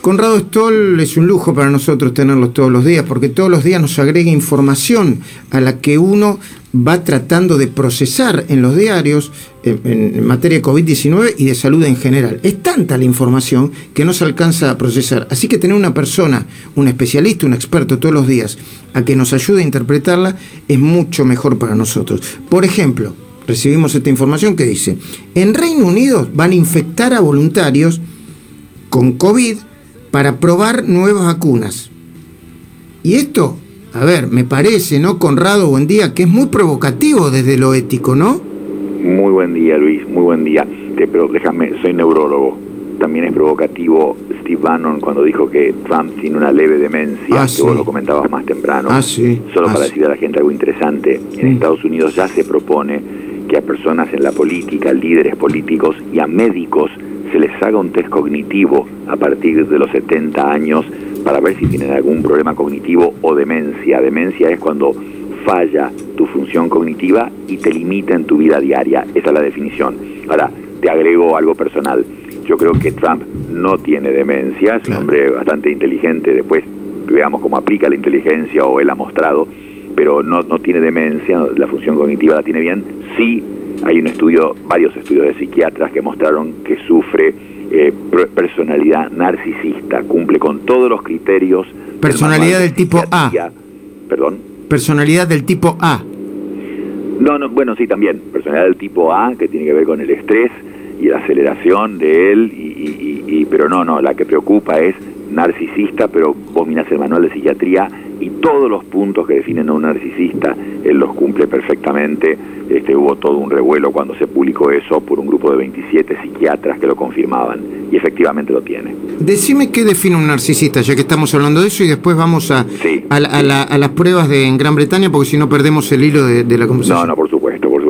Conrado Stoll es un lujo para nosotros tenerlos todos los días, porque todos los días nos agrega información a la que uno va tratando de procesar en los diarios en, materia de COVID-19 y de salud en general. Es tanta la información que no se alcanza a procesar. Así que tener una persona, un especialista, un experto todos los días a que nos ayude a interpretarla es mucho mejor para nosotros. Por ejemplo, recibimos esta información que dice, en Reino Unido van a infectar a voluntarios con COVID para probar nuevas vacunas. Y esto, a ver, me parece, ¿no, Conrado? Buen día, que es muy provocativo desde lo ético, ¿no? Muy buen día, Luis, muy buen día. pero déjame, soy neurólogo. También es provocativo Steve Bannon cuando dijo que Trump tiene una leve demencia, ah, que vos lo comentabas más temprano. Ah, sí. Solo ah, para decir a la gente algo interesante, en Estados Unidos ya se propone que a personas en la política, líderes políticos y a médicos se les haga un test cognitivo a partir de los 70 años para ver si tienen algún problema cognitivo o demencia. Demencia es cuando falla tu función cognitiva y te limita en tu vida diaria. Esa es la definición. Ahora, te agrego algo personal. Yo creo que Trump no tiene demencia, es un hombre bastante inteligente, después veamos cómo aplica la inteligencia o él ha mostrado, pero no, no tiene demencia, la función cognitiva la tiene bien. Sí hay un estudio, varios estudios de psiquiatras que mostraron que sufre eh, personalidad narcisista, cumple con todos los criterios. Personalidad del tipo A. Perdón. Personalidad del tipo A. No, no, bueno, sí, también. Personalidad del tipo A, que tiene que ver con el estrés y la aceleración de él, y, pero no, no, la que preocupa es narcisista, pero vos mirás el manual de psiquiatría y todos los puntos que definen a un narcisista, él los cumple perfectamente. Este, hubo todo un revuelo cuando se publicó eso por un grupo de 27 psiquiatras que lo confirmaban y efectivamente lo tiene. Decime qué define un narcisista, ya que estamos hablando de eso, y después vamos a, a, las pruebas de en Gran Bretaña, porque si no perdemos el hilo de, la conversación. No, no, por supuesto,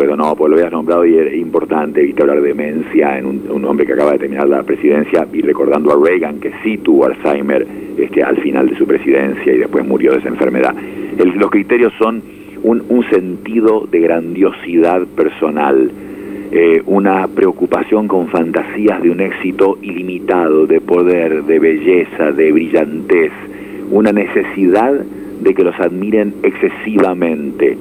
supuesto, no, pues lo habías nombrado y es importante, viste hablar de demencia en un, hombre que acaba de terminar la presidencia y recordando a Reagan que sí tuvo Alzheimer este, al final de su presidencia y después murió de esa enfermedad. los criterios son un, un sentido de grandiosidad personal, eh, una preocupación con fantasías de un éxito ilimitado, de poder, de belleza, de brillantez, una necesidad de que los admiren excesivamente,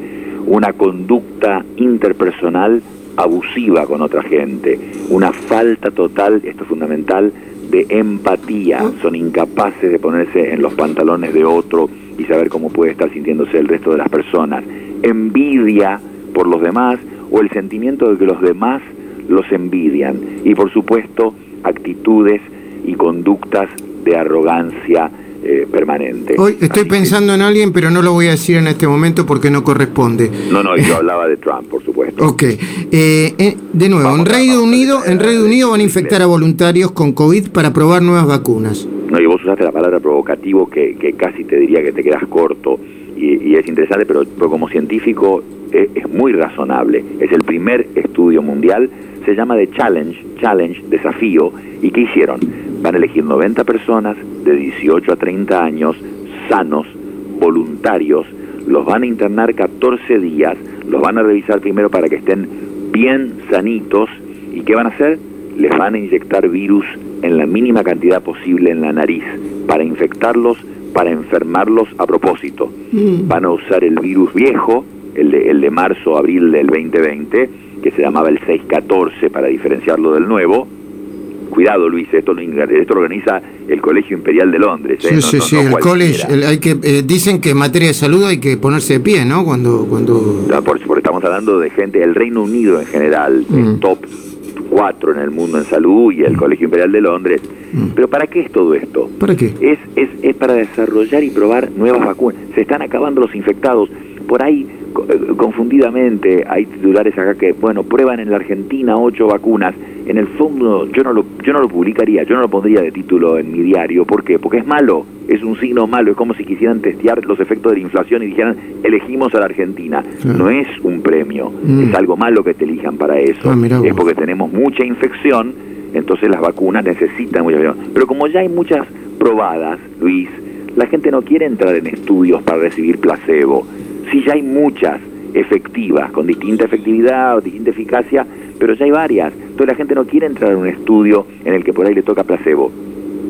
una conducta interpersonal abusiva con otra gente, una falta total, esto es fundamental, de empatía, son incapaces de ponerse en los pantalones de otro y saber cómo puede estar sintiéndose el resto de las personas, envidia por los demás o el sentimiento de que los demás los envidian. Y por supuesto actitudes y conductas de arrogancia eh, permanente. Hoy estoy pensando en alguien, pero no lo voy a decir en este momento porque no corresponde. No, no, yo hablaba de Trump, por supuesto. Ok. Eh, eh, de nuevo, en Reino Unido, en Reino Unido van a infectar a voluntarios con COVID para probar nuevas vacunas. No, y vos usaste la palabra provocativo que, que casi te diría que te quedas corto y, es interesante, pero, como científico es, es, muy razonable. Es el primer estudio mundial, se llama de Challenge, Challenge, desafío, ¿y qué hicieron? Van a elegir 90 personas de 18 a 30 años, sanos, voluntarios, los van a internar 14 días, los van a revisar primero para que estén bien sanitos, ¿y qué van a hacer? Les van a inyectar virus en la mínima cantidad posible en la nariz para infectarlos para enfermarlos a propósito. Mm. Van a usar el virus viejo, el de, el de marzo, abril del 2020, que se llamaba el 614 para diferenciarlo del nuevo. Cuidado, Luis, esto lo, esto organiza el Colegio Imperial de Londres. ¿eh? Sí, sí, sí, el college, hay que, eh, dicen que en materia de salud hay que ponerse de pie, ¿no? Cuando, cuando... por, porque estamos hablando de gente del Reino Unido en general, mm. top cuatro en el mundo en salud y el mm. Colegio Imperial de Londres. Mm. Pero ¿para qué es todo esto? ¿Para qué? Es, es, es para desarrollar y probar nuevas vacunas. Se están acabando los infectados. Por ahí, eh, confundidamente, hay titulares acá que, bueno, prueban en la Argentina ocho vacunas en el fondo yo no lo yo no lo publicaría, yo no lo pondría de título en mi diario, ¿por qué? Porque es malo, es un signo malo, es como si quisieran testear los efectos de la inflación y dijeran, elegimos a la Argentina. No es un premio, mm. es algo malo que te elijan para eso. Ah, es porque tenemos mucha infección, entonces las vacunas necesitan mucha Pero como ya hay muchas probadas, Luis, la gente no quiere entrar en estudios para recibir placebo. Si ya hay muchas efectivas, con distinta efectividad o distinta eficacia, pero ya hay varias. Entonces la gente no quiere entrar en un estudio en el que por ahí le toca placebo.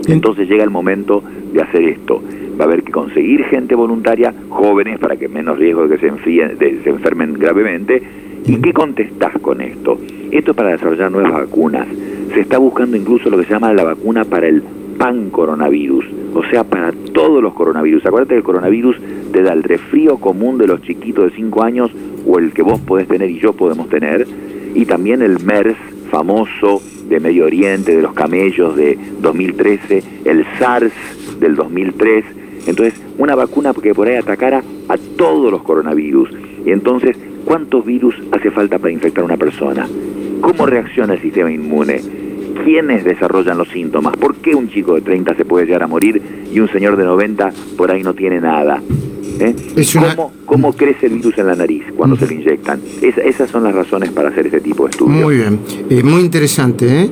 Entonces llega el momento de hacer esto. Va a haber que conseguir gente voluntaria, jóvenes, para que menos riesgo de que se, enfíen, de, se enfermen gravemente. ¿Y qué contestás con esto? Esto es para desarrollar nuevas vacunas. Se está buscando incluso lo que se llama la vacuna para el pan coronavirus, o sea, para todos los coronavirus. Acuérdate que el coronavirus da el resfrío común de los chiquitos de 5 años o el que vos podés tener y yo podemos tener, y también el MERS famoso de Medio Oriente, de los camellos de 2013, el SARS del 2003. Entonces, una vacuna que por ahí atacara a todos los coronavirus. Y entonces, ¿cuántos virus hace falta para infectar a una persona? ¿Cómo reacciona el sistema inmune? ¿Quiénes desarrollan los síntomas? ¿Por qué un chico de 30 se puede llegar a morir y un señor de 90 por ahí no tiene nada? ¿Eh? ¿Cómo, crece el virus en la nariz cuando se le inyectan? esas son las razones para hacer este tipo de estudios. Muy bien, eh, muy interesante. ¿eh?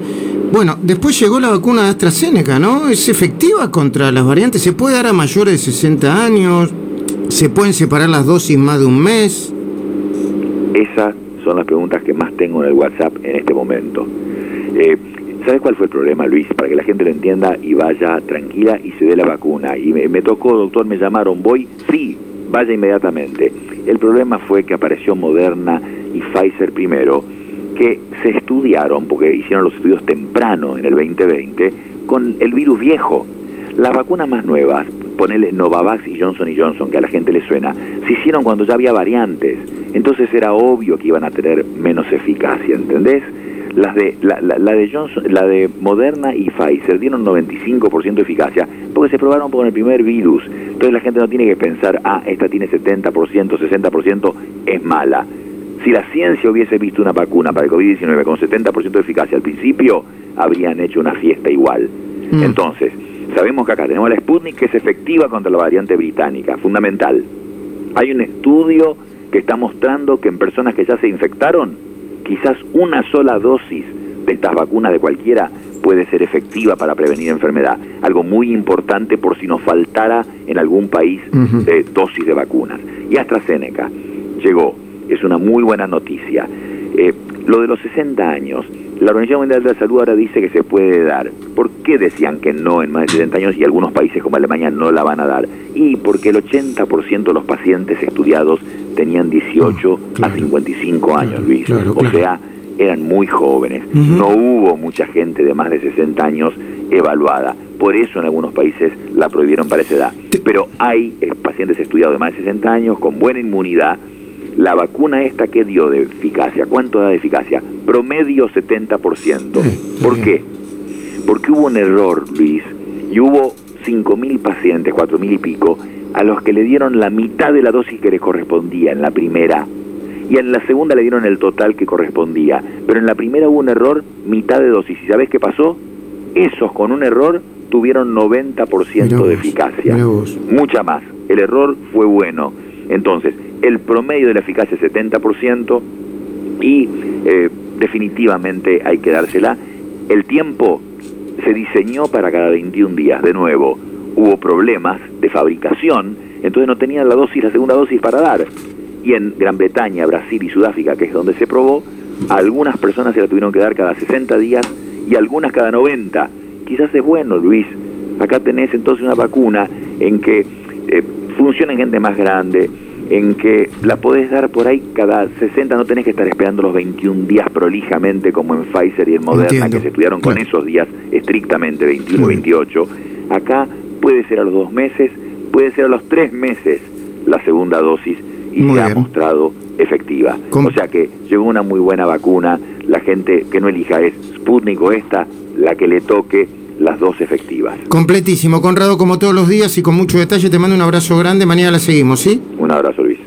Bueno, después llegó la vacuna de AstraZeneca, ¿no? ¿Es efectiva contra las variantes? ¿Se puede dar a mayores de 60 años? ¿Se pueden separar las dosis más de un mes? Esas son las preguntas que más tengo en el WhatsApp en este momento. ¿Sabes cuál fue el problema, Luis? Para que la gente lo entienda y vaya tranquila y se dé la vacuna. Y me, tocó, doctor, me llamaron, voy, sí, vaya inmediatamente. El problema fue que apareció Moderna y Pfizer primero, que se estudiaron, porque hicieron los estudios temprano en el 2020, con el virus viejo. Las vacunas más nuevas, ponele Novavax y Johnson Johnson, que a la gente le suena, se hicieron cuando ya había variantes. Entonces era obvio que iban a tener menos eficacia, ¿entendés? Las de, la, la, de Johnson, la de Moderna y Pfizer dieron 95% de eficacia porque se probaron con el primer virus. Entonces la gente no tiene que pensar, ah, esta tiene 70%, 60%, es mala. Si la ciencia hubiese visto una vacuna para el COVID-19 con 70% de eficacia al principio, habrían hecho una fiesta igual. Mm. Entonces, sabemos que acá tenemos la Sputnik que es efectiva contra la variante británica, fundamental. Hay un estudio que está mostrando que en personas que ya se infectaron, quizás una sola dosis de estas vacunas de cualquiera puede ser efectiva para prevenir enfermedad. Algo muy importante por si nos faltara en algún país de dosis de vacunas. Y AstraZeneca llegó, es una muy buena noticia. Eh, lo de los 60 años, la Organización Mundial de la Salud ahora dice que se puede dar. ¿Por qué decían que no en más de 60 años y algunos países como Alemania no la van a dar? Y porque el 80% de los pacientes estudiados tenían 18 a 55 años, Luis. o sea, eran muy jóvenes. No hubo mucha gente de más de 60 años evaluada. Por eso en algunos países la prohibieron para esa edad. Pero hay eh, pacientes estudiados de más de 60 años con buena inmunidad. La vacuna esta que dio de eficacia, ¿cuánto da de eficacia? Promedio 70%. ¿Por qué? Porque hubo un error, Luis, y hubo 5.000 pacientes, 4.000 y pico, a los que le dieron la mitad de la dosis que les correspondía en la primera. Y en la segunda le dieron el total que correspondía. Pero en la primera hubo un error, mitad de dosis. ¿Y sabes qué pasó? Esos con un error tuvieron 90% de eficacia. Mucha más. El error fue bueno. Entonces, el promedio de la eficacia es 70% y eh, definitivamente hay que dársela. El tiempo se diseñó para cada 21 días, de nuevo hubo problemas de fabricación, entonces no tenían la dosis, la segunda dosis para dar. Y en Gran Bretaña, Brasil y Sudáfrica, que es donde se probó, algunas personas se la tuvieron que dar cada 60 días y algunas cada 90. Quizás es bueno, Luis. Acá tenés entonces una vacuna en que eh, funciona en gente más grande, en que la podés dar por ahí cada 60, no tenés que estar esperando los 21 días prolijamente como en Pfizer y en Moderna, que se estudiaron con esos días estrictamente, 21 28. Acá puede ser a los dos meses, puede ser a los tres meses la segunda dosis y se ha mostrado efectiva. O sea que llegó una muy buena vacuna, la gente que no elija es Sputnik o esta, la que le toque las dos efectivas. Completísimo, Conrado, como todos los días y con mucho detalle, te mando un abrazo grande, mañana la seguimos, ¿sí? Un abrazo.